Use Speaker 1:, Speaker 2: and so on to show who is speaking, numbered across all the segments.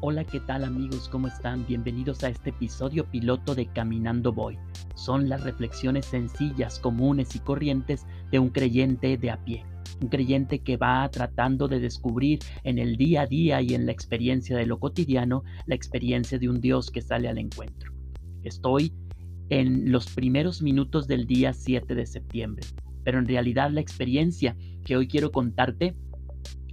Speaker 1: Hola, ¿qué tal amigos? ¿Cómo están? Bienvenidos a este episodio piloto de Caminando Voy. Son las reflexiones sencillas, comunes y corrientes de un creyente de a pie. Un creyente que va tratando de descubrir en el día a día y en la experiencia de lo cotidiano la experiencia de un Dios que sale al encuentro. Estoy en los primeros minutos del día 7 de septiembre, pero en realidad la experiencia que hoy quiero contarte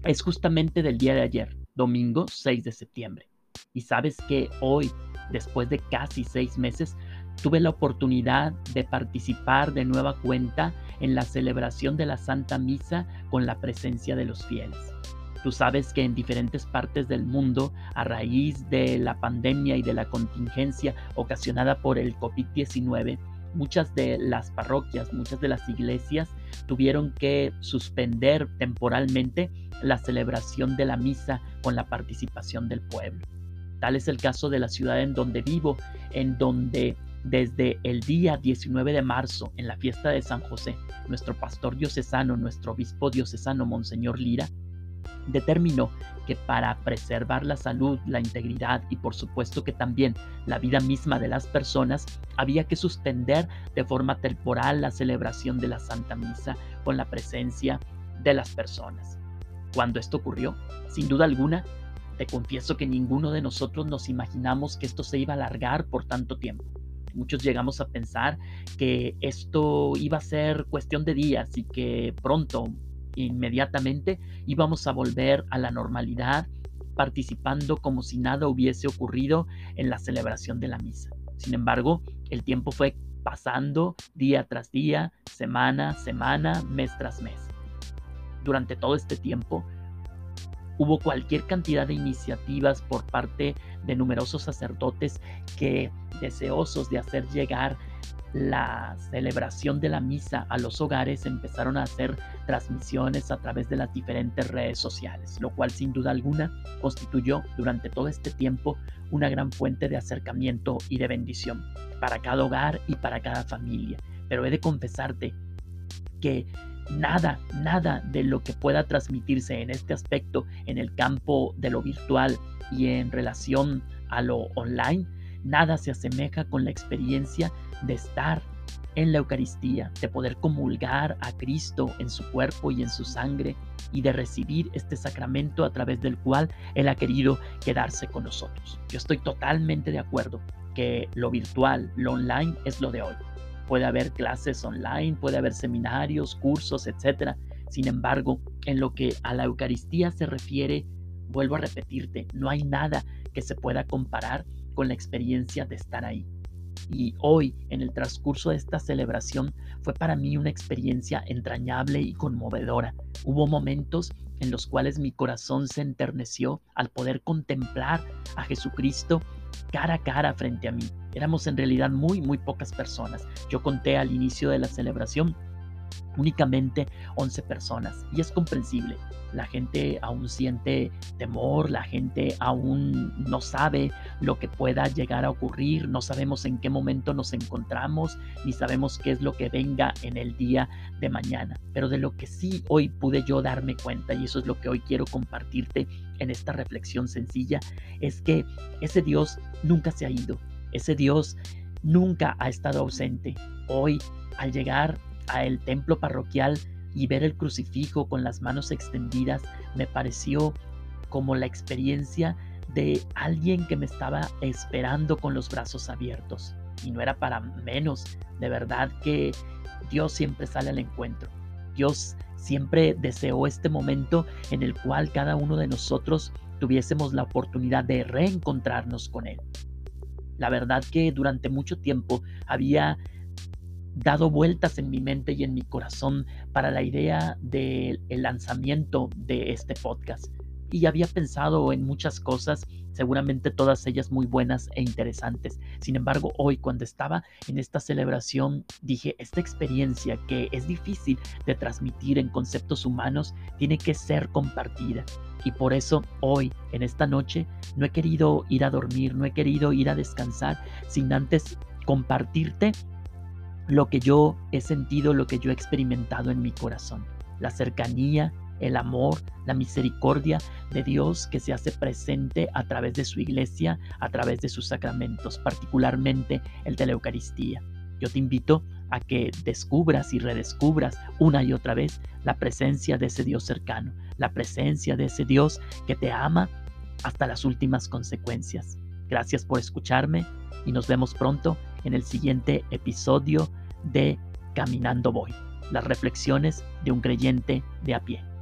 Speaker 1: es justamente del día de ayer, domingo 6 de septiembre. Y sabes que hoy, después de casi seis meses, tuve la oportunidad de participar de nueva cuenta en la celebración de la Santa Misa con la presencia de los fieles. Tú sabes que en diferentes partes del mundo, a raíz de la pandemia y de la contingencia ocasionada por el COVID-19, muchas de las parroquias, muchas de las iglesias tuvieron que suspender temporalmente la celebración de la misa con la participación del pueblo. Tal es el caso de la ciudad en donde vivo, en donde desde el día 19 de marzo, en la fiesta de San José, nuestro pastor diocesano, nuestro obispo diocesano, Monseñor Lira, determinó que para preservar la salud, la integridad y por supuesto que también la vida misma de las personas, había que suspender de forma temporal la celebración de la Santa Misa con la presencia de las personas. Cuando esto ocurrió, sin duda alguna, te confieso que ninguno de nosotros nos imaginamos que esto se iba a alargar por tanto tiempo. Muchos llegamos a pensar que esto iba a ser cuestión de días y que pronto, inmediatamente íbamos a volver a la normalidad participando como si nada hubiese ocurrido en la celebración de la misa. Sin embargo, el tiempo fue pasando día tras día, semana, semana, mes tras mes. Durante todo este tiempo, hubo cualquier cantidad de iniciativas por parte de numerosos sacerdotes que, deseosos de hacer llegar la celebración de la misa a los hogares empezaron a hacer transmisiones a través de las diferentes redes sociales, lo cual sin duda alguna constituyó durante todo este tiempo una gran fuente de acercamiento y de bendición para cada hogar y para cada familia. Pero he de confesarte que nada, nada de lo que pueda transmitirse en este aspecto en el campo de lo virtual y en relación a lo online, nada se asemeja con la experiencia de estar en la Eucaristía, de poder comulgar a Cristo en su cuerpo y en su sangre y de recibir este sacramento a través del cual Él ha querido quedarse con nosotros. Yo estoy totalmente de acuerdo que lo virtual, lo online es lo de hoy. Puede haber clases online, puede haber seminarios, cursos, etc. Sin embargo, en lo que a la Eucaristía se refiere, vuelvo a repetirte, no hay nada que se pueda comparar con la experiencia de estar ahí. Y hoy, en el transcurso de esta celebración, fue para mí una experiencia entrañable y conmovedora. Hubo momentos en los cuales mi corazón se enterneció al poder contemplar a Jesucristo cara a cara frente a mí. Éramos en realidad muy, muy pocas personas. Yo conté al inicio de la celebración únicamente 11 personas y es comprensible la gente aún siente temor, la gente aún no sabe lo que pueda llegar a ocurrir, no sabemos en qué momento nos encontramos, ni sabemos qué es lo que venga en el día de mañana. Pero de lo que sí hoy pude yo darme cuenta, y eso es lo que hoy quiero compartirte en esta reflexión sencilla, es que ese Dios nunca se ha ido, ese Dios nunca ha estado ausente. Hoy, al llegar al templo parroquial, y ver el crucifijo con las manos extendidas me pareció como la experiencia de alguien que me estaba esperando con los brazos abiertos. Y no era para menos, de verdad que Dios siempre sale al encuentro. Dios siempre deseó este momento en el cual cada uno de nosotros tuviésemos la oportunidad de reencontrarnos con Él. La verdad que durante mucho tiempo había dado vueltas en mi mente y en mi corazón para la idea del lanzamiento de este podcast. Y había pensado en muchas cosas, seguramente todas ellas muy buenas e interesantes. Sin embargo, hoy cuando estaba en esta celebración, dije, esta experiencia que es difícil de transmitir en conceptos humanos, tiene que ser compartida. Y por eso hoy, en esta noche, no he querido ir a dormir, no he querido ir a descansar sin antes compartirte lo que yo he sentido, lo que yo he experimentado en mi corazón, la cercanía el amor, la misericordia de Dios que se hace presente a través de su iglesia, a través de sus sacramentos, particularmente el de la Eucaristía. Yo te invito a que descubras y redescubras una y otra vez la presencia de ese Dios cercano, la presencia de ese Dios que te ama hasta las últimas consecuencias. Gracias por escucharme y nos vemos pronto en el siguiente episodio de Caminando Voy, las reflexiones de un creyente de a pie.